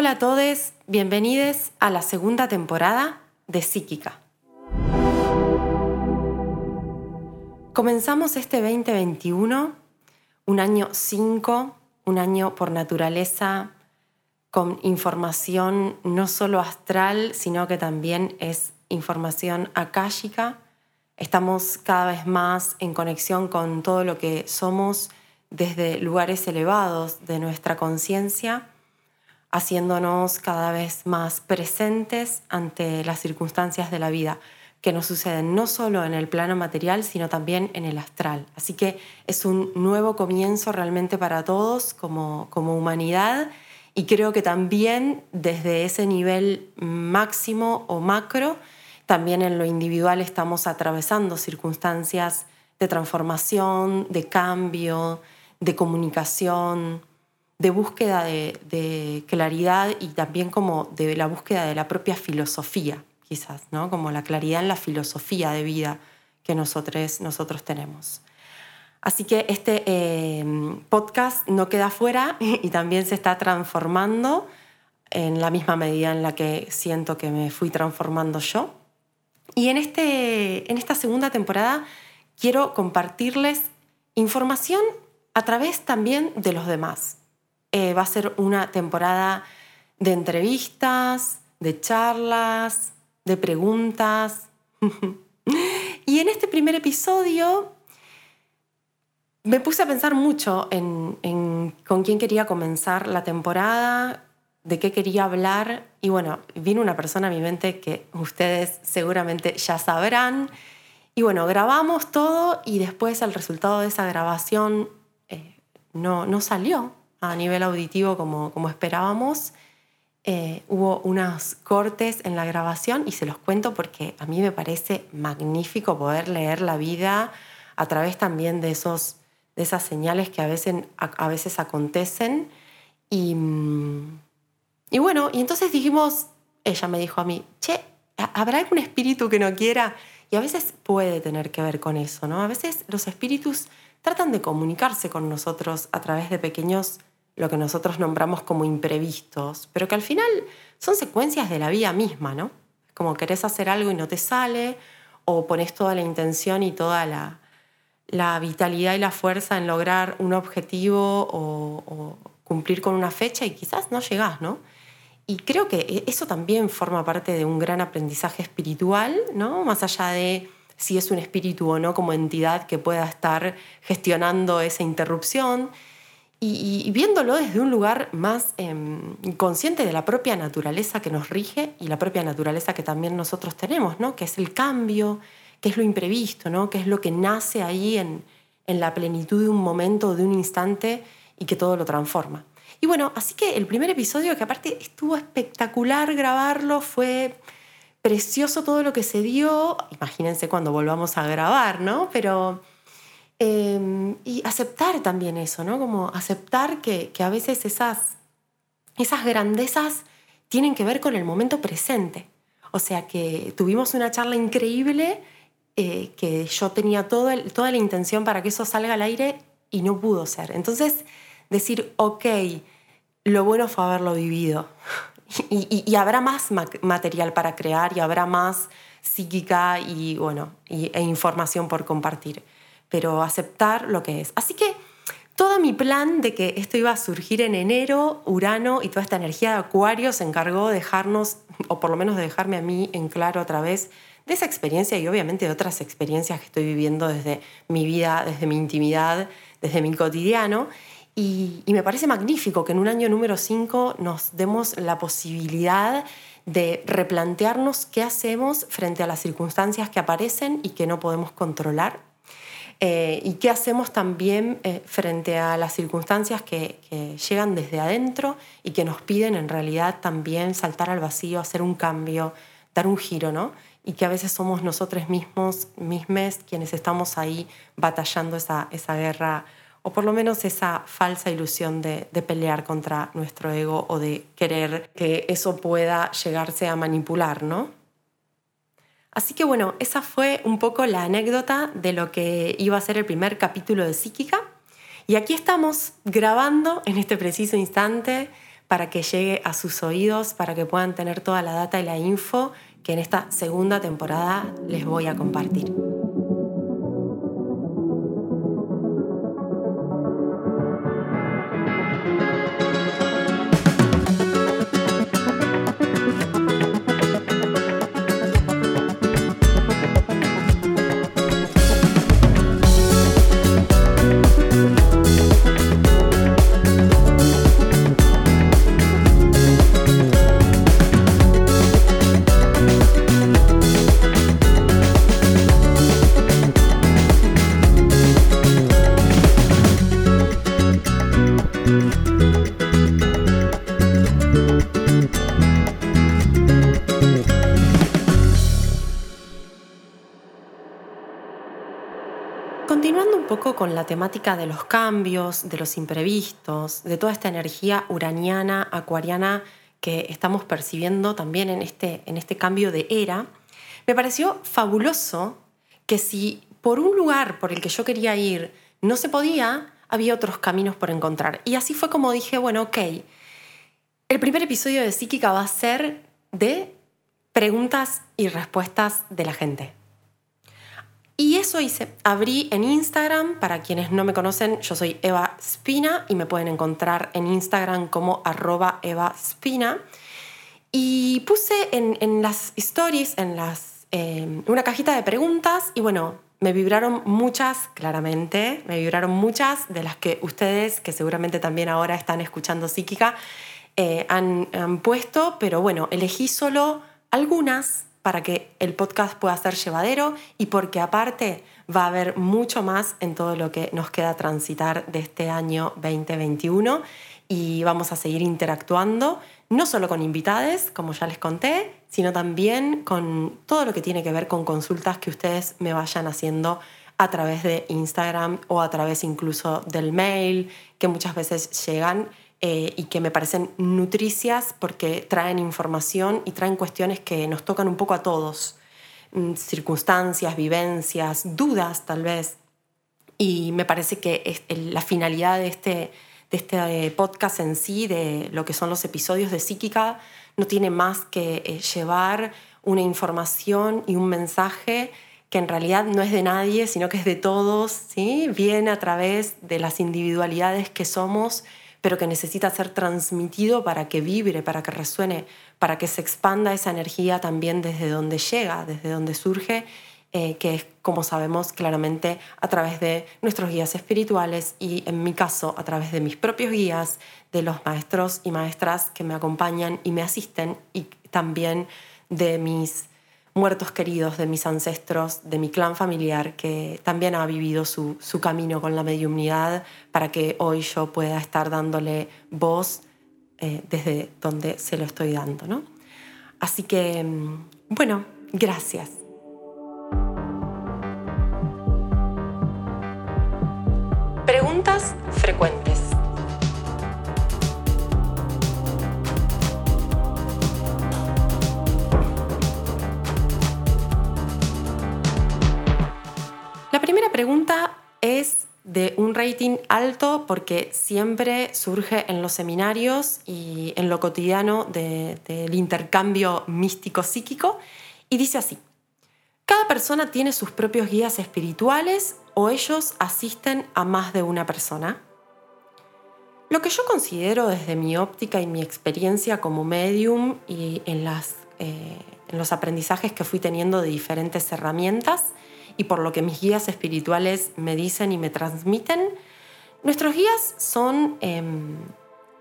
Hola a todos, bienvenidos a la segunda temporada de Psíquica. Comenzamos este 2021, un año 5, un año por naturaleza con información no solo astral, sino que también es información akáshica. Estamos cada vez más en conexión con todo lo que somos desde lugares elevados de nuestra conciencia haciéndonos cada vez más presentes ante las circunstancias de la vida que nos suceden no solo en el plano material, sino también en el astral. Así que es un nuevo comienzo realmente para todos como, como humanidad y creo que también desde ese nivel máximo o macro, también en lo individual estamos atravesando circunstancias de transformación, de cambio, de comunicación, de búsqueda de, claridad y también como de la búsqueda de la propia filosofía, quizás, ¿no? Como la claridad en la filosofía de vida que nosotros, nosotros tenemos. Así que este eh, podcast no queda fuera y también se está transformando en la misma medida en la que siento que me fui transformando yo. Y en, este, en esta segunda temporada quiero compartirles información a través también de los demás. Eh, va a ser una temporada de entrevistas, de charlas, de preguntas. y en este primer episodio me puse a pensar mucho en, con quién quería comenzar la temporada, de qué quería hablar. Y bueno, vino una persona a mi mente que ustedes seguramente ya sabrán. Y bueno, grabamos todo y después el resultado de esa grabación eh, no, no salió a nivel auditivo como, como esperábamos. Eh, hubo unos cortes en la grabación y se los cuento porque a mí me parece magnífico poder leer la vida a través también de, esos, de esas señales que a veces, a, veces acontecen. Y, y bueno, y entonces dijimos, ella me dijo a mí, che, ¿habrá algún espíritu que no quiera? Y a veces puede tener que ver con eso, ¿no? A veces los espíritus tratan de comunicarse con nosotros a través de pequeños lo que nosotros nombramos como imprevistos, pero que al final son secuencias de la vida misma, ¿no? Como querés hacer algo y no te sale, o pones toda la intención y toda la, vitalidad y la fuerza en lograr un objetivo o, cumplir con una fecha y quizás no llegás, ¿no? Y creo que e, eso también forma parte de un gran aprendizaje espiritual, ¿no? Más allá de si es un espíritu o no como entidad que pueda estar gestionando esa interrupción, y, viéndolo desde un lugar más em, consciente de la propia naturaleza que nos rige y la propia naturaleza que también nosotros tenemos, ¿no? que es el cambio, que es lo imprevisto, ¿no? que es lo que nace ahí en, en la plenitud de un momento, de un instante y que todo lo transforma. Y bueno, así que el primer episodio, que aparte estuvo espectacular grabarlo, fue precioso todo lo que se dio. Imagínense cuando volvamos a grabar, ¿no? Pero Em, y aceptar también eso, ¿no? Como aceptar que, a veces esas, esas grandezas tienen que ver con el momento presente. O sea que tuvimos una charla increíble, eh, que yo tenía toda la intención para que eso salga al aire y no pudo ser. Entonces, decir, ok, lo bueno fue haberlo vivido. Y, habrá más material para crear y habrá más psíquica y, bueno, e información por compartir pero aceptar lo que es. Así que todo mi plan de que esto iba a surgir en enero, Urano y toda esta energía de Acuario se encargó de dejarnos, o por lo menos de dejarme a mí en claro otra vez, de esa experiencia y obviamente de otras experiencias que estoy viviendo desde mi vida, desde mi intimidad, desde mi cotidiano. Y, y me parece magnífico que en un año número 5 nos demos la posibilidad de replantearnos qué hacemos frente a las circunstancias que aparecen y que no podemos controlar eh, y qué hacemos también eh, frente a las circunstancias que, llegan desde adentro y que nos piden en realidad también saltar al vacío, hacer un cambio, dar un giro, ¿no? Y que a veces somos nosotros mismos, mismes, quienes estamos ahí batallando esa, esa guerra o por lo menos esa falsa ilusión de, de, pelear contra nuestro ego o de querer que eso pueda llegarse a manipular, ¿no? Así que bueno, esa fue un poco la anécdota de lo que iba a ser el primer capítulo de Psíquica. Y aquí estamos grabando en este preciso instante para que llegue a sus oídos, para que puedan tener toda la data y la info que en esta segunda temporada les voy a compartir. Con la temática de los cambios, de los imprevistos, de toda esta energía uraniana, acuariana que estamos percibiendo también en este, en este cambio de era, me pareció fabuloso que si por un lugar por el que yo quería ir no se podía, había otros caminos por encontrar. Y así fue como dije, bueno, ok, el primer episodio de Psíquica va a ser de preguntas y respuestas de la gente. Y eso hice. Abrí en Instagram, para quienes no me conocen, yo soy Eva Spina y me pueden encontrar en Instagram como arroba Eva Spina. Y puse en, las stories, en las, eh, una cajita de preguntas y bueno, me vibraron muchas, claramente, me vibraron muchas de las que ustedes, que seguramente también ahora están escuchando Psíquica, eh, han, han puesto, pero bueno, elegí solo algunas para que el podcast pueda ser llevadero y porque aparte va a haber mucho más en todo lo que nos queda transitar de este año 2021 y vamos a seguir interactuando, no solo con invitades, como ya les conté, sino también con todo lo que tiene que ver con consultas que ustedes me vayan haciendo a través de Instagram o a través incluso del mail, que muchas veces llegan eh, y que me parecen nutricias porque traen información y traen cuestiones que nos tocan un poco a todos, mm, circunstancias, vivencias, dudas tal vez. Y me parece que la finalidad de este, de este eh, podcast en sí, de lo que son los episodios de Psíquica, no tiene más que eh, llevar una información y un mensaje que en realidad no es de nadie, sino que es de todos, ¿sí? viene a través de las individualidades que somos pero que necesita ser transmitido para que vibre, para que resuene, para que se expanda esa energía también desde donde llega, desde donde surge, eh, que es, como sabemos claramente, a través de nuestros guías espirituales y, en mi caso, a través de mis propios guías, de los maestros y maestras que me acompañan y me asisten, y también de mis muertos queridos de mis ancestros, de mi clan familiar, que también ha vivido su, camino con la mediumnidad para que hoy yo pueda estar dándole voz eh, desde donde se lo estoy dando. ¿no? Así que, mm, bueno, gracias. Pregunta es de un rating alto porque siempre surge en los seminarios y en lo cotidiano del intercambio místico-psíquico y dice así, cada persona tiene sus propios guías espirituales o ellos asisten a más de una persona. Lo que yo considero desde mi óptica y mi experiencia como medium y en, eh, en los aprendizajes que fui teniendo de diferentes herramientas, y por lo que mis guías espirituales me dicen y me transmiten, nuestros guías son em,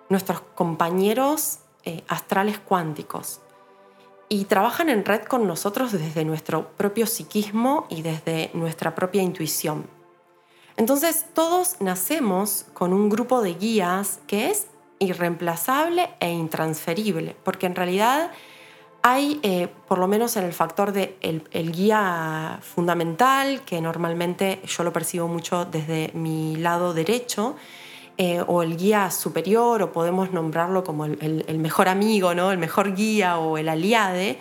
nuestros compañeros eh, astrales cuánticos y trabajan en red con nosotros desde nuestro propio psiquismo y desde nuestra propia intuición. Entonces todos nacemos con un grupo de guías que es irreemplazable e intransferible, porque en realidad hay, eh, por lo menos en el factor de el, guía fundamental, que normalmente yo lo percibo mucho desde mi lado derecho, eh, o el guía superior, o podemos nombrarlo como el, mejor amigo, ¿no? el mejor guía o el aliade,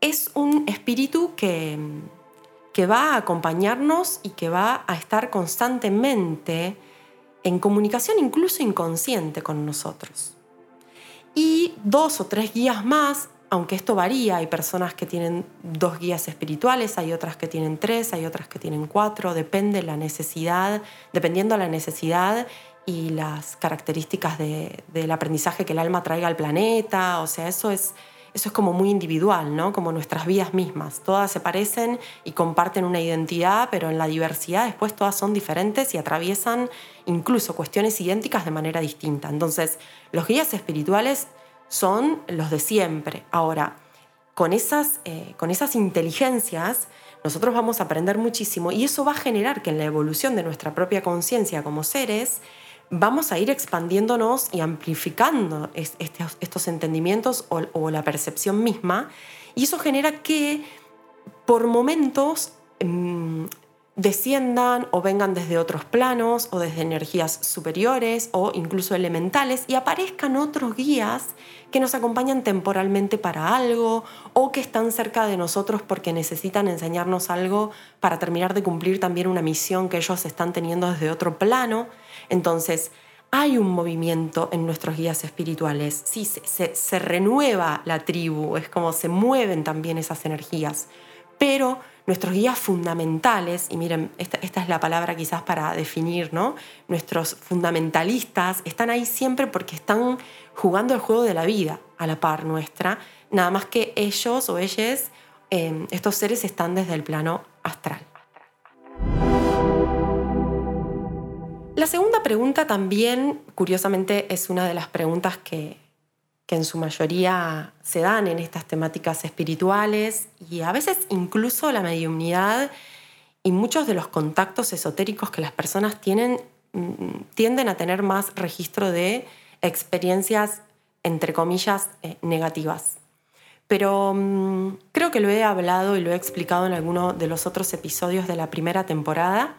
es un espíritu que, que va a acompañarnos y que va a estar constantemente en comunicación incluso inconsciente con nosotros. y dos o tres guías más, aunque esto varía, hay personas que tienen dos guías espirituales, hay otras que tienen tres, hay otras que tienen cuatro, depende la necesidad, dependiendo de la necesidad y las características del aprendizaje que el alma traiga al planeta, o sea, eso es, eso es como muy individual, ¿no? Como nuestras vidas mismas. Todas se parecen y comparten una identidad, pero en la diversidad después todas son diferentes y atraviesan incluso cuestiones idénticas de manera distinta. Entonces, los guías espirituales son los de siempre. Ahora, con esas, eh, con esas inteligencias, nosotros vamos a aprender muchísimo y eso va a generar que en la evolución de nuestra propia conciencia como seres, vamos a ir expandiéndonos y amplificando estos, entendimientos o, la percepción misma. Y eso genera que por momentos mm, desciendan o vengan desde otros planos o desde energías superiores o incluso elementales y aparezcan otros guías que nos acompañan temporalmente para algo o que están cerca de nosotros porque necesitan enseñarnos algo para terminar de cumplir también una misión que ellos están teniendo desde otro plano. Entonces, hay un movimiento en nuestros guías espirituales, sí, se, se renueva la tribu, es como se mueven también esas energías, pero nuestros guías fundamentales, y miren, esta, es la palabra quizás para definir, ¿no? Nuestros fundamentalistas están ahí siempre porque están jugando el juego de la vida a la par nuestra, nada más que ellos o ellas, eh, estos seres están desde el plano astral. La segunda pregunta también, curiosamente, es una de las preguntas que, que en su mayoría se dan en estas temáticas espirituales y a veces incluso la mediumnidad y muchos de los contactos esotéricos que las personas tienen mm, tienden a tener más registro de experiencias, entre comillas, eh, negativas. Pero mm, creo que lo he hablado y lo he explicado en alguno de los otros episodios de la primera temporada.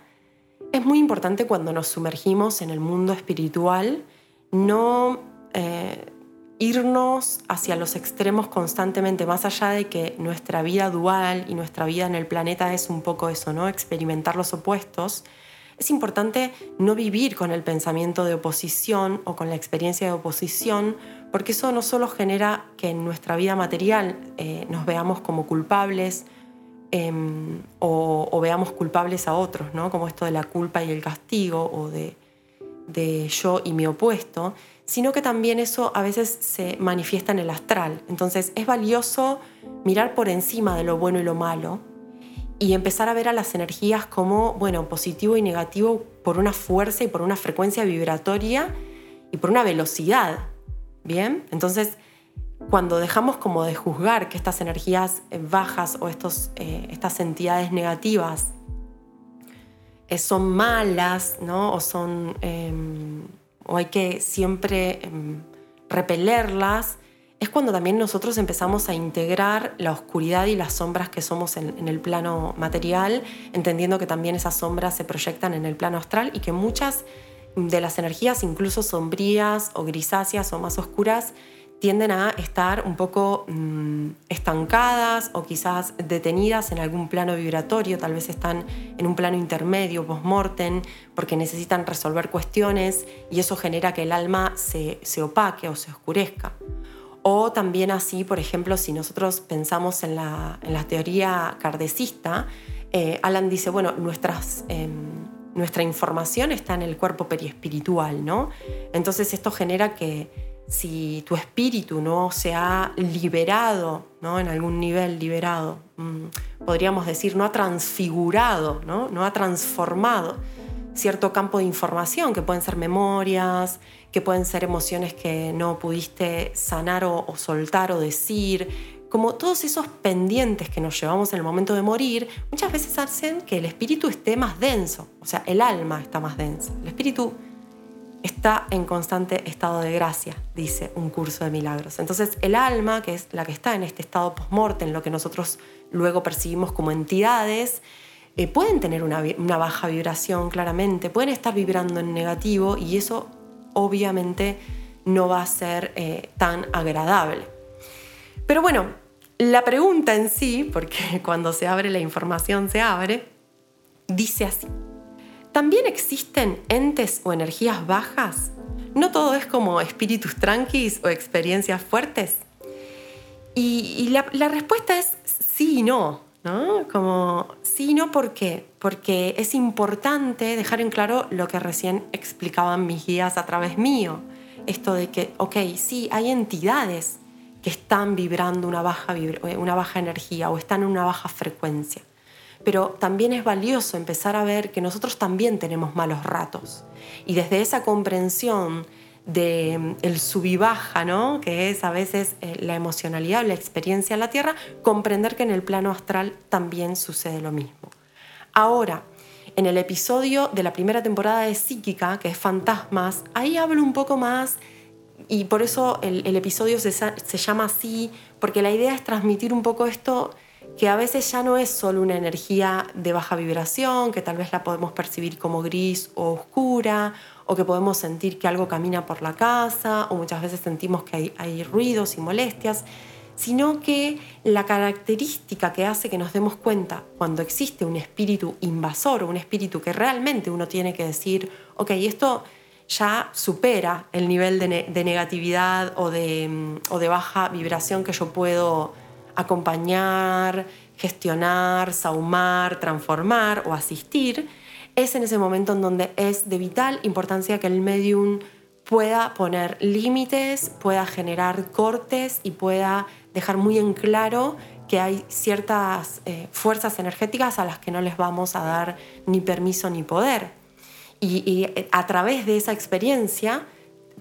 Es muy importante cuando nos sumergimos en el mundo espiritual no eh, irnos hacia los extremos constantemente, más allá de que nuestra vida dual y nuestra vida en el planeta es un poco eso, ¿no? Experimentar los opuestos. Es importante no vivir con el pensamiento de oposición o con la experiencia de oposición, porque eso no solo genera que en nuestra vida material eh, nos veamos como culpables em, o, veamos culpables a otros, ¿no? como esto de la culpa y el castigo o de, de yo y mi opuesto, sino que también eso a veces se manifiesta en el astral. Entonces es valioso mirar por encima de lo bueno y lo malo y empezar a ver a las energías como, bueno, positivo y negativo por una fuerza y por una frecuencia vibratoria y por una velocidad. ¿Bien? Entonces, cuando dejamos como de juzgar que estas energías bajas o estos, eh, estas entidades negativas eh, son malas, ¿no? O son em, o hay que siempre em, repelerlas, es cuando también nosotros empezamos a integrar la oscuridad y las sombras que somos en, el plano material, entendiendo que también esas sombras se proyectan en el plano astral y que muchas de las energías, incluso sombrías o grisáceas o más oscuras, tienden a estar un poco mm, estancadas o quizás detenidas en algún plano vibratorio, tal vez están en un plano intermedio, post-mortem, porque necesitan resolver cuestiones y eso genera que el alma se, opaque o se oscurezca. O también así, por ejemplo, si nosotros pensamos en la, teoría cardecista, eh, Alan dice, bueno, nuestras... Em, nuestra información está en el cuerpo periespiritual, ¿no? Entonces esto genera que si tu espíritu no se ha liberado, ¿no? en algún nivel liberado, mm, podríamos decir, no ha transfigurado, ¿no? no ha transformado cierto campo de información, que pueden ser memorias, que pueden ser emociones que no pudiste sanar o, soltar o decir, como todos esos pendientes que nos llevamos en el momento de morir, muchas veces hacen que el espíritu esté más denso, o sea, el alma está más densa. El espíritu está en constante estado de gracia, dice un curso de milagros. Entonces el alma, que es la que está en este estado post-mortem, lo que nosotros luego percibimos como entidades, eh, pueden tener una, baja vibración claramente, pueden estar vibrando en negativo y eso obviamente no va a ser eh, tan agradable. Pero bueno, la pregunta en sí, porque cuando se abre la información se abre, dice así. ¿También existen entes o energías bajas? no todo es como espíritus tranquis o experiencias fuertes. Y, la, respuesta es sí y no, ¿no? Como sí y no, ¿por qué? Porque es importante dejar en claro lo que recién explicaban mis guías a través mío. Esto de que, ok, sí, hay entidades que están vibrando una baja, una baja energía o están en una baja frecuencia. Pero también es valioso empezar a ver que nosotros también tenemos malos ratos. Y desde esa comprensión de mm, el sub y baja, ¿no? que es a veces eh, la emocionalidad o la experiencia en la Tierra, comprender que en el plano astral también sucede lo mismo. Ahora, en el episodio de la primera temporada de Psíquica, que es Fantasmas, ahí hablo un poco más y por eso el, episodio se, se, llama así, porque la idea es transmitir un poco esto que a veces ya no es solo una energía de baja vibración, que tal vez la podemos percibir como gris o oscura, o que podemos sentir que algo camina por la casa, o muchas veces sentimos que hay, ruidos y molestias, sino que la característica que hace que nos demos cuenta cuando existe un espíritu invasor, un espíritu que realmente uno tiene que decir, ok, esto ya supera el nivel de, negatividad o de, mm, o de baja vibración que yo puedo acompañar, gestionar, saumar, transformar o asistir, es en ese momento en donde es de vital importancia que el medium pueda poner límites, pueda generar cortes y pueda dejar muy en claro que hay ciertas eh, fuerzas energéticas a las que no les vamos a dar ni permiso ni poder. Y, eh, a través de esa experiencia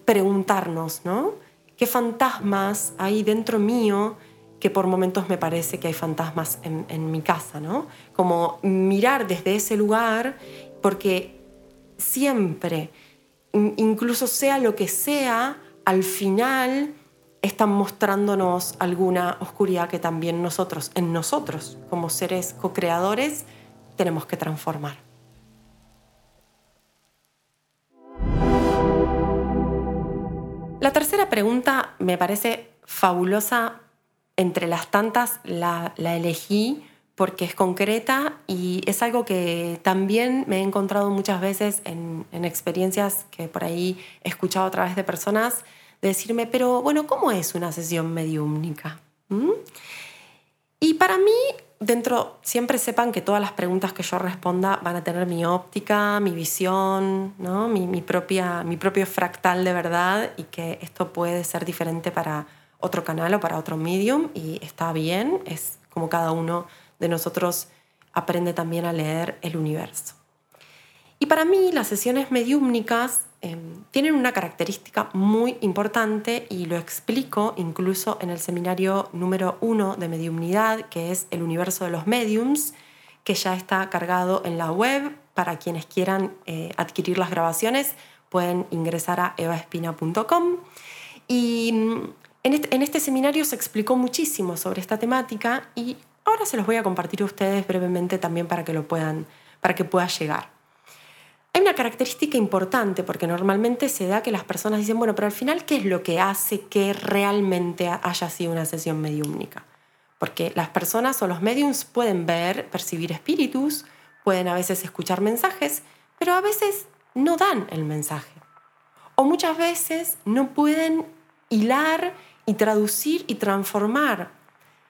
preguntarnos, ¿no? ¿Qué fantasmas hay dentro mío que por momentos me parece que hay fantasmas en, mi casa, ¿no? Como mirar desde ese lugar, porque siempre, incluso sea lo que sea, al final están mostrándonos alguna oscuridad que también nosotros, en nosotros, como seres co-creadores, tenemos que transformar. La tercera pregunta me parece fabulosa, entre las tantas la, elegí porque es concreta y es algo que también me he encontrado muchas veces en, en experiencias que por ahí he escuchado a través de personas de decirme, pero bueno, ¿cómo es una sesión mediúmnica? ¿Mm? Y para mí, dentro, siempre sepan que todas las preguntas que yo responda van a tener mi óptica, mi visión, ¿no? mi, propia, mi propio fractal de verdad y que esto puede ser diferente para otro canal o para otro medium y está bien, es como cada uno de nosotros aprende también a leer el universo. Y para mí las sesiones mediúmnicas Em, tienen una característica muy importante y lo explico incluso en el seminario número uno de mediumnidad, que es el universo de los mediums, que ya está cargado en la web. Para quienes quieran eh, adquirir las grabaciones, pueden ingresar a evaespina.com. Y mm, en este, en este seminario se explicó muchísimo sobre esta temática y ahora se los voy a compartir a ustedes brevemente también para que lo puedan, para que pueda llegar. Hay una característica importante porque normalmente se da que las personas dicen, bueno, pero al final, ¿qué es lo que hace que realmente haya sido una sesión mediúmnica? Porque las personas o los mediums pueden ver, percibir espíritus, pueden a veces escuchar mensajes, pero a veces no dan el mensaje. O muchas veces no pueden hilar y traducir y transformar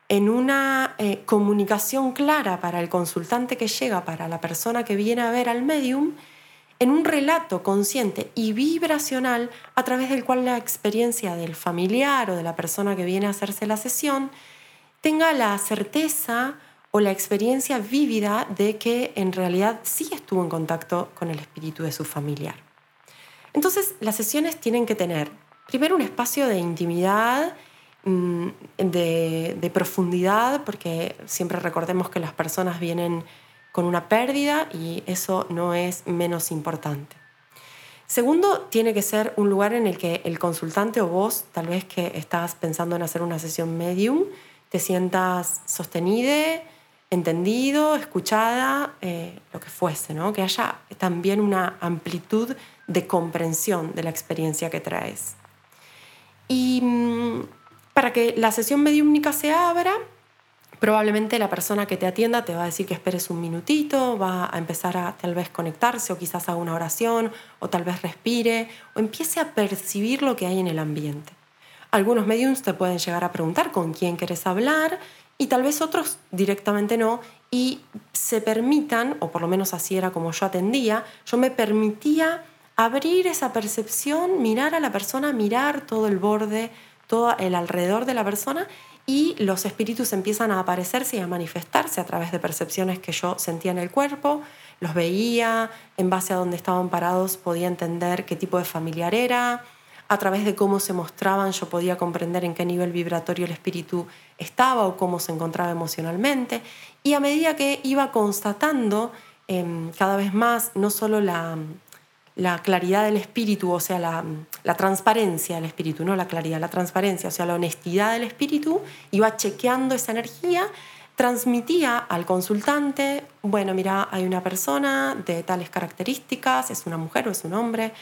en una eh, comunicación clara para el consultante que llega, para la persona que viene a ver al medium, en un relato consciente y vibracional a través del cual la experiencia del familiar o de la persona que viene a hacerse la sesión tenga la certeza o la experiencia vívida de que en realidad sí estuvo en contacto con el espíritu de su familiar. Entonces, las sesiones tienen que tener primero un espacio de intimidad, mm, de, profundidad, porque siempre recordemos que las personas vienen con una pérdida y eso no es menos importante. Segundo, tiene que ser un lugar en el que el consultante o vos, tal vez que estás pensando en hacer una sesión medium, te sientas sostenida, entendido, escuchada, eh, lo que fuese, ¿no? que haya también una amplitud de comprensión de la experiencia que traes. Y mm, para que la sesión mediúmnica se abra, Probablemente la persona que te atienda te va a decir que esperes un minutito, va a empezar a tal vez conectarse o quizás haga una oración o tal vez respire o empiece a percibir lo que hay en el ambiente. Algunos mediums te pueden llegar a preguntar con quién quieres hablar y tal vez otros directamente no y se permitan, o por lo menos así era como yo atendía, yo me permitía abrir esa percepción, mirar a la persona, mirar todo el borde, todo el alrededor de la persona y los espíritus empiezan a aparecerse y a manifestarse a través de percepciones que yo sentía en el cuerpo, los veía, en base a dónde estaban parados podía entender qué tipo de familiar era, a través de cómo se mostraban yo podía comprender en qué nivel vibratorio el espíritu estaba o cómo se encontraba emocionalmente. Y a medida que iba constatando em, cada vez más no solo la, la claridad del espíritu, o sea, la, transparencia del espíritu, no la claridad, la transparencia, o sea, la honestidad del espíritu, iba chequeando esa energía, transmitía al consultante, bueno, mira, hay una persona de tales características, es una mujer o es un hombre,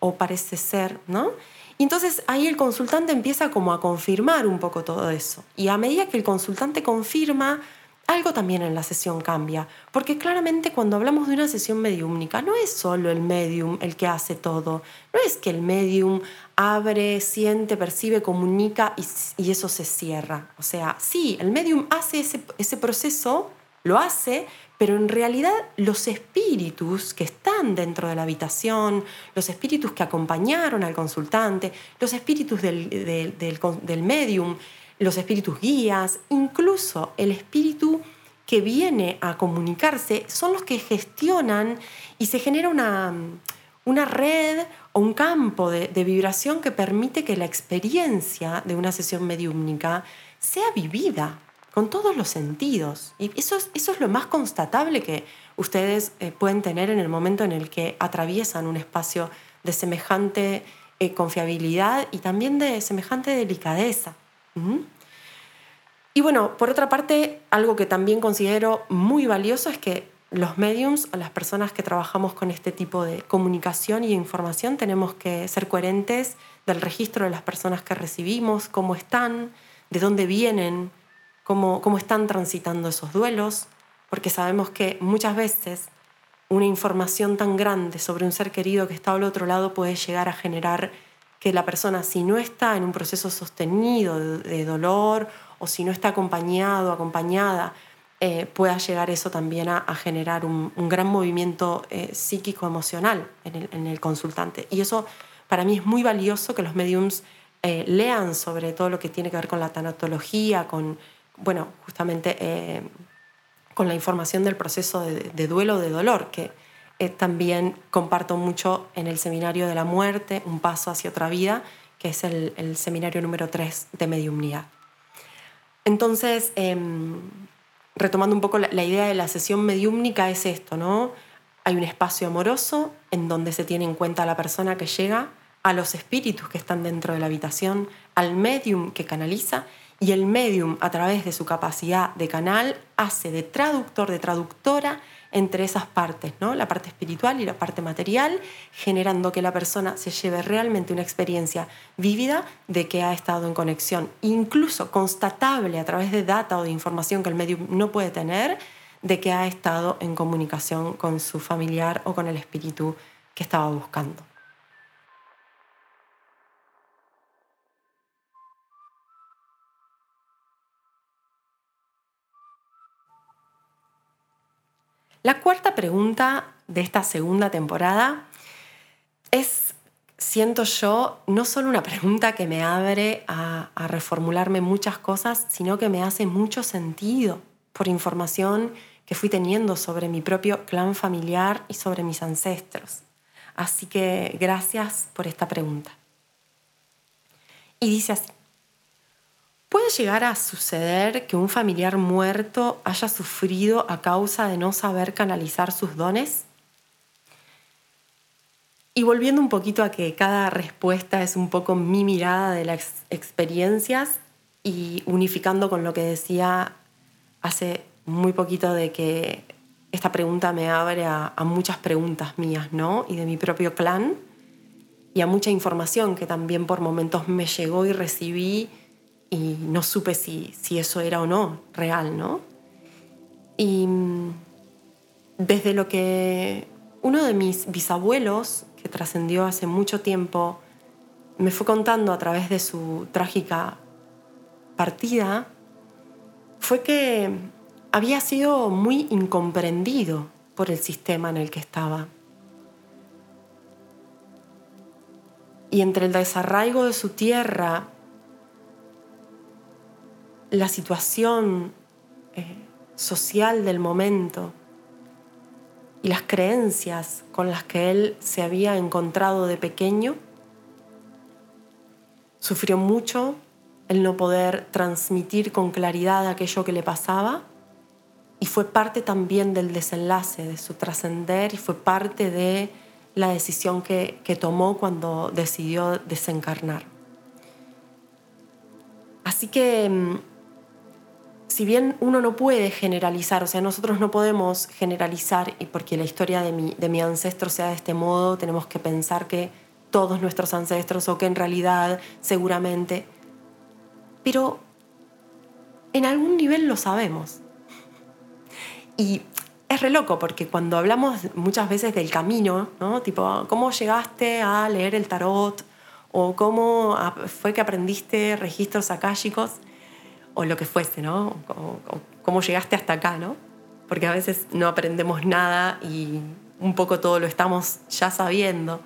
o parece ser, ¿no? Y entonces ahí el consultante empieza como a confirmar un poco todo eso. Y a medida que el consultante confirma, algo también en la sesión cambia, porque claramente cuando hablamos de una sesión mediúmnica no es solo el medium el que hace todo, no es que el medium abre, siente, percibe, comunica y, eso se cierra. O sea, sí, el medium hace ese, ese proceso, lo hace, pero en realidad los espíritus que están dentro de la habitación, los espíritus que acompañaron al consultante, los espíritus del, del, del medium, los espíritus guías, incluso el espíritu que viene a comunicarse, son los que gestionan y se genera una, una red o un campo de, vibración que permite que la experiencia de una sesión mediúmnica sea vivida con todos los sentidos. Y eso es, eso es lo más constatable que ustedes eh, pueden tener en el momento en el que atraviesan un espacio de semejante eh, confiabilidad y también de semejante delicadeza. Y bueno, por otra parte, algo que también considero muy valioso es que los mediums, las personas que trabajamos con este tipo de comunicación y información, tenemos que ser coherentes del registro de las personas que recibimos, cómo están, de dónde vienen, cómo, cómo están transitando esos duelos, porque sabemos que muchas veces una información tan grande sobre un ser querido que está al otro lado puede llegar a generar que la persona, si no está en un proceso sostenido de, dolor o si no está acompañado, acompañada, eh, pueda llegar eso también a, generar un, gran movimiento eh, psíquico-emocional en el, consultante. Y eso para mí es muy valioso que los mediums eh, lean sobre todo lo que tiene que ver con la tanatología, con, bueno, justamente con la información del proceso de, de duelo de dolor, que eh, también comparto mucho en el seminario de la muerte, Un paso hacia otra vida, que es el, seminario número 3 de mediumnidad. Entonces, em, retomando un poco la, idea de la sesión mediúmnica es esto, ¿no? Hay un espacio amoroso en donde se tiene en cuenta a la persona que llega, a los espíritus que están dentro de la habitación, al medium que canaliza y el medium a través de su capacidad de canal hace de traductor, de traductora entre esas partes, ¿no? la parte espiritual y la parte material, generando que la persona se lleve realmente una experiencia vívida de que ha estado en conexión, incluso constatable a través de data o de información que el medio no puede tener, de que ha estado en comunicación con su familiar o con el espíritu que estaba buscando. La cuarta pregunta de esta segunda temporada es, siento yo, no solo una pregunta que me abre a, reformularme muchas cosas, sino que me hace mucho sentido por información que fui teniendo sobre mi propio clan familiar y sobre mis ancestros. Así que gracias por esta pregunta. Y dice así, ¿Puede llegar a suceder que un familiar muerto haya sufrido a causa de no saber canalizar sus dones? Y volviendo un poquito a que cada respuesta es un poco mi mirada de las experiencias y unificando con lo que decía hace muy poquito de que esta pregunta me abre a, a muchas preguntas mías, ¿no? Y de mi propio clan y a mucha información que también por momentos me llegó y recibí y no supe si, si eso era o no real, ¿no? Y mm, desde lo que uno de mis bisabuelos, que trascendió hace mucho tiempo, me fue contando a través de su trágica partida, fue que había sido muy incomprendido por el sistema en el que estaba. Y entre el desarraigo de su tierra, la situación eh, social del momento y las creencias con las que él se había encontrado de pequeño, sufrió mucho el no poder transmitir con claridad aquello que le pasaba y fue parte también del desenlace, de su trascender y fue parte de la decisión que, que tomó cuando decidió desencarnar. Así que mm, si bien uno no puede generalizar, o sea, nosotros no podemos generalizar, y porque la historia de mi, de mi ancestro sea de este modo, tenemos que pensar que todos nuestros ancestros, o que en realidad seguramente, pero en algún nivel lo sabemos. Y es re loco, porque cuando hablamos muchas veces del camino, ¿no? Tipo, ¿cómo llegaste a leer el tarot? ¿O cómo fue que aprendiste registros akáshicos? O lo que fuese, ¿no? Cómo llegaste hasta acá, ¿no? Porque a veces no aprendemos nada y un poco todo lo estamos ya sabiendo.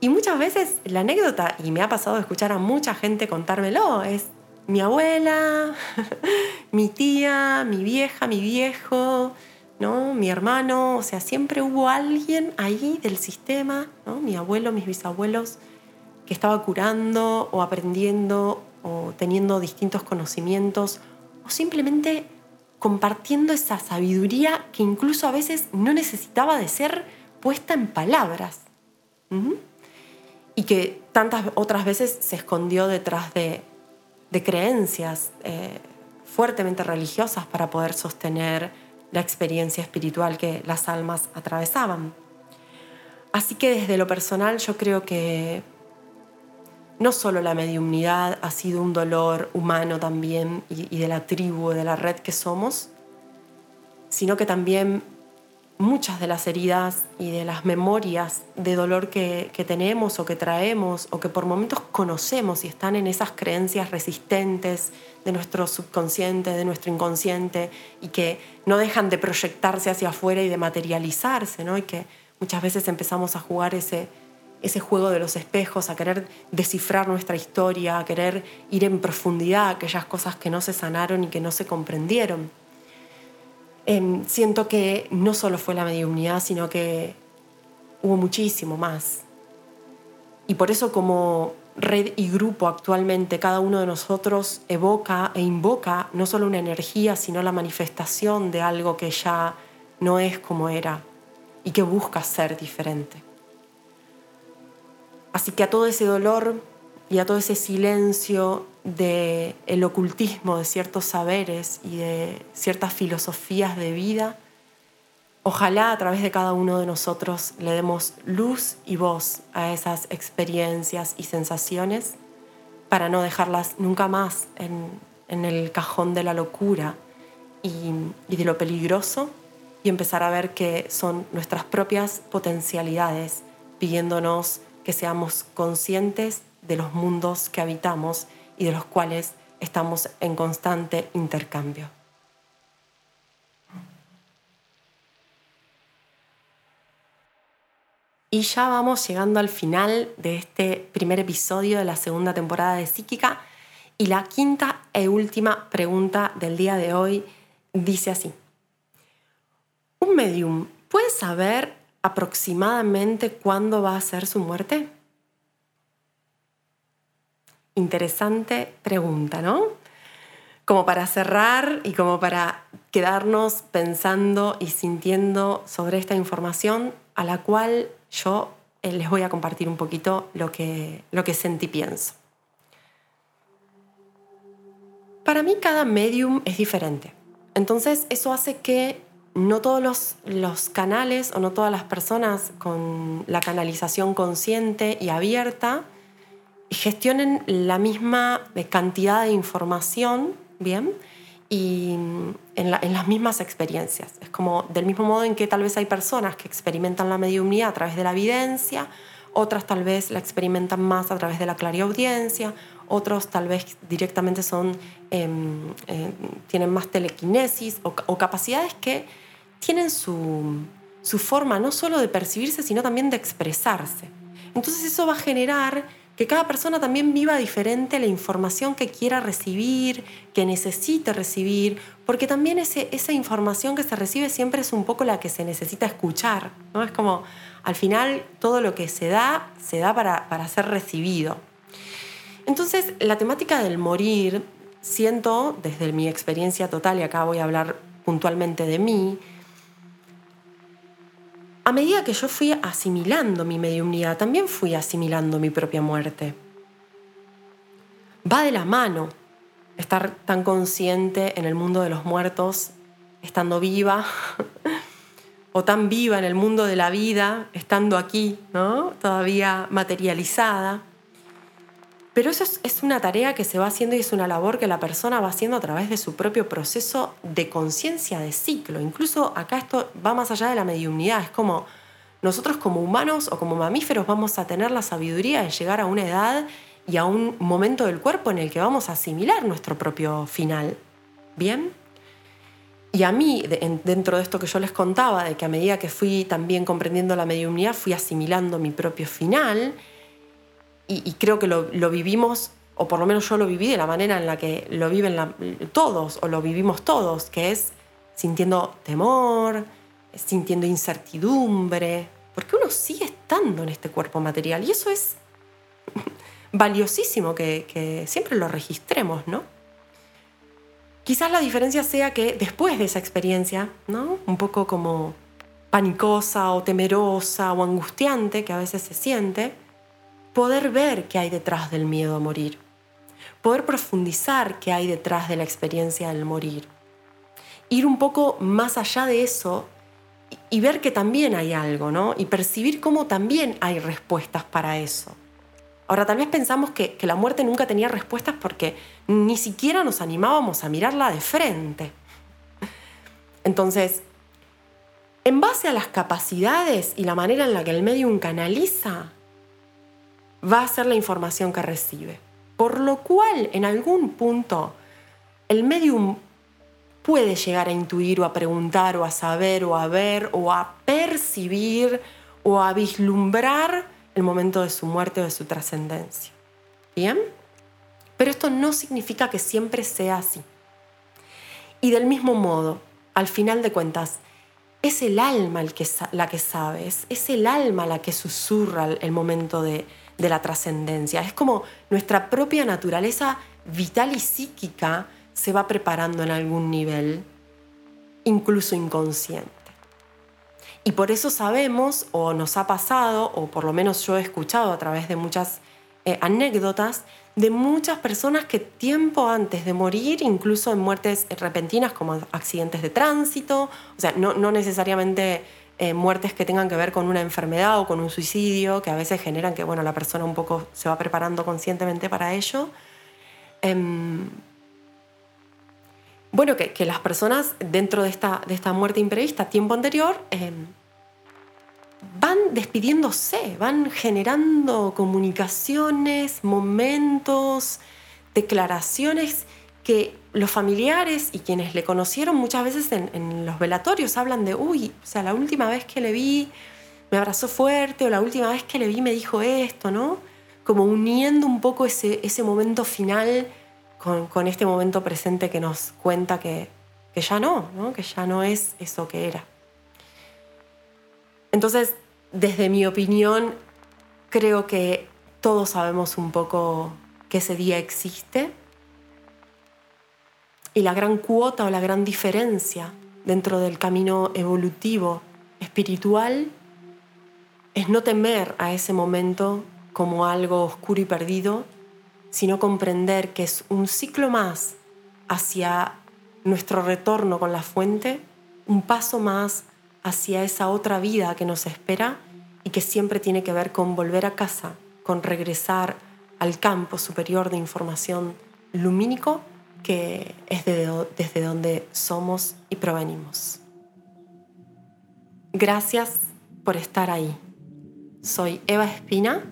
Y muchas veces la anécdota, y me ha pasado de escuchar a mucha gente contármelo, es mi abuela, mi tía, mi vieja, mi viejo, ¿no? mi hermano, o sea, siempre hubo alguien ahí del sistema, ¿no? mi abuelo, mis bisabuelos, que estaba curando o aprendiendo o teniendo distintos conocimientos o simplemente compartiendo esa sabiduría que incluso a veces no necesitaba de ser puesta en palabras y que tantas otras veces se escondió detrás de, creencias eh, fuertemente religiosas para poder sostener la experiencia espiritual que las almas atravesaban. Así que desde lo personal yo creo que no solo la mediumnidad ha sido un dolor humano también y, de la tribu, de la red que somos, sino que también muchas de las heridas y de las memorias de dolor que, tenemos o que traemos o que por momentos conocemos y están en esas creencias resistentes de nuestro subconsciente, de nuestro inconsciente y que no dejan de proyectarse hacia afuera y de materializarse, ¿no? y que muchas veces empezamos a jugar ese, ese juego de los espejos, a querer descifrar nuestra historia, a querer ir en profundidad a aquellas cosas que no se sanaron y que no se comprendieron. Em, siento que no solo fue la mediunidad, sino que hubo muchísimo más. Y por eso como red y grupo actualmente, cada uno de nosotros evoca e invoca no solo una energía, sino la manifestación de algo que ya no es como era y que busca ser diferente. Así que a todo ese dolor y a todo ese silencio del el ocultismo de ciertos saberes y de ciertas filosofías de vida, ojalá a través de cada uno de nosotros le demos luz y voz a esas experiencias y sensaciones para no dejarlas nunca más en, el cajón de la locura y, y de lo peligroso y empezar a ver que son nuestras propias potencialidades pidiéndonos que seamos conscientes de los mundos que habitamos y de los cuales estamos en constante intercambio. Y ya vamos llegando al final de este primer episodio de la segunda temporada de Psíquica. Y la quinta e última pregunta del día de hoy dice así. ¿Un medium puede saber aproximadamente cuándo va a ser su muerte? Interesante pregunta, ¿no? Como para cerrar y como para quedarnos pensando y sintiendo sobre esta información a la cual yo eh, les voy a compartir un poquito lo que, lo que sentí pienso. Para mí cada medium es diferente. Entonces eso hace que no todos los, canales o no todas las personas con la canalización consciente y abierta gestionen la misma eh, cantidad de información, ¿bien? Y mm, en, las mismas experiencias. Es como del mismo modo en que tal vez hay personas que experimentan la mediumnidad a través de la evidencia, otras tal vez la experimentan más a través de la clariaudiencia, otros tal vez directamente son, em, eh, tienen más telequinesis o, capacidades que tienen su, su forma no solo de percibirse, sino también de expresarse. Entonces eso va a generar que cada persona también viva diferente la información que quiera recibir, que necesite recibir, porque también ese, esa información que se recibe siempre es un poco la que se necesita escuchar. ¿no? Es como, al final, todo lo que se da, se da para, para ser recibido. Entonces, la temática del morir, siento, desde mi experiencia total, y acá voy a hablar puntualmente de mí, a medida que yo fui asimilando mi mediumnidad, también fui asimilando mi propia muerte. Va de la mano estar tan consciente en el mundo de los muertos, estando viva, o tan viva en el mundo de la vida, estando aquí, ¿no? todavía materializada. Pero eso es, una tarea que se va haciendo y es una labor que la persona va haciendo a través de su propio proceso de conciencia de ciclo. Incluso acá esto va más allá de la mediumnidad. Es como nosotros como humanos o como mamíferos vamos a tener la sabiduría de llegar a una edad y a un momento del cuerpo en el que vamos a asimilar nuestro propio final. ¿Bien? Y a mí, dentro de esto que yo les contaba, de que a medida que fui también comprendiendo la mediumnidad, fui asimilando mi propio final, y, creo que lo, vivimos, o por lo menos yo lo viví de la manera en la que lo viven todos, o lo vivimos todos, que es sintiendo temor, sintiendo incertidumbre, porque uno sigue estando en este cuerpo material, y eso es valiosísimo que, que siempre lo registremos, ¿no? Quizás la diferencia sea que después de esa experiencia, ¿no? Un poco como panicosa o temerosa o angustiante que a veces se siente, poder ver qué hay detrás del miedo a morir, poder profundizar qué hay detrás de la experiencia del morir, ir un poco más allá de eso y ver que también hay algo, ¿no? Y percibir cómo también hay respuestas para eso. Ahora, tal vez pensamos que, que la muerte nunca tenía respuestas porque ni siquiera nos animábamos a mirarla de frente. Entonces, en base a las capacidades y la manera en la que el medium canaliza, va a ser la información que recibe. Por lo cual, en algún punto, el medium puede llegar a intuir o a preguntar o a saber o a ver o a percibir o a vislumbrar el momento de su muerte o de su trascendencia. ¿Bien? Pero esto no significa que siempre sea así. Y del mismo modo, al final de cuentas, es el alma que, la que sabe, es, el alma la que susurra el momento de, de la trascendencia. Es como nuestra propia naturaleza vital y psíquica se va preparando en algún nivel, incluso inconsciente. Y por eso sabemos, o nos ha pasado, o por lo menos yo he escuchado a través de muchas eh, anécdotas, de muchas personas que tiempo antes de morir, incluso en muertes repentinas como accidentes de tránsito, o sea, no, no necesariamente eh, muertes que tengan que ver con una enfermedad o con un suicidio, que a veces generan que bueno, la persona un poco se va preparando conscientemente para ello. Em, bueno, que, las personas dentro de esta, de esta muerte imprevista, tiempo anterior, em, van despidiéndose, van generando comunicaciones, momentos, declaraciones que los familiares y quienes le conocieron muchas veces en, los velatorios hablan de, uy, o sea, la última vez que le vi me abrazó fuerte o la última vez que le vi me dijo esto, ¿no? Como uniendo un poco ese, ese momento final con, este momento presente que nos cuenta que, que ya no, ¿no? Que ya no es eso que era. Entonces, desde mi opinión, creo que todos sabemos un poco que ese día existe y la gran cuota o la gran diferencia dentro del camino evolutivo espiritual es no temer a ese momento como algo oscuro y perdido, sino comprender que es un ciclo más hacia nuestro retorno con la fuente, un paso más hacia esa otra vida que nos espera y que siempre tiene que ver con volver a casa, con regresar al campo superior de información lumínico que es desde donde somos y provenimos. Gracias por estar ahí. Soy Eva Espina.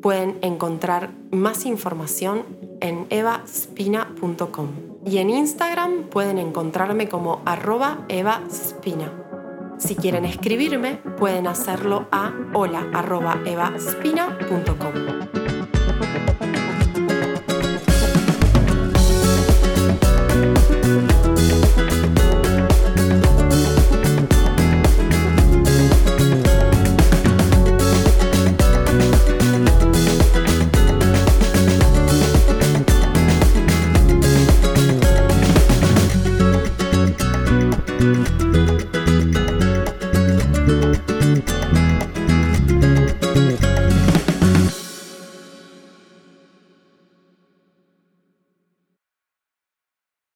Pueden encontrar más información en evaspina.com y en Instagram pueden encontrarme como arroba evaspina. Si quieren escribirme, pueden hacerlo a hola.evaspina.com.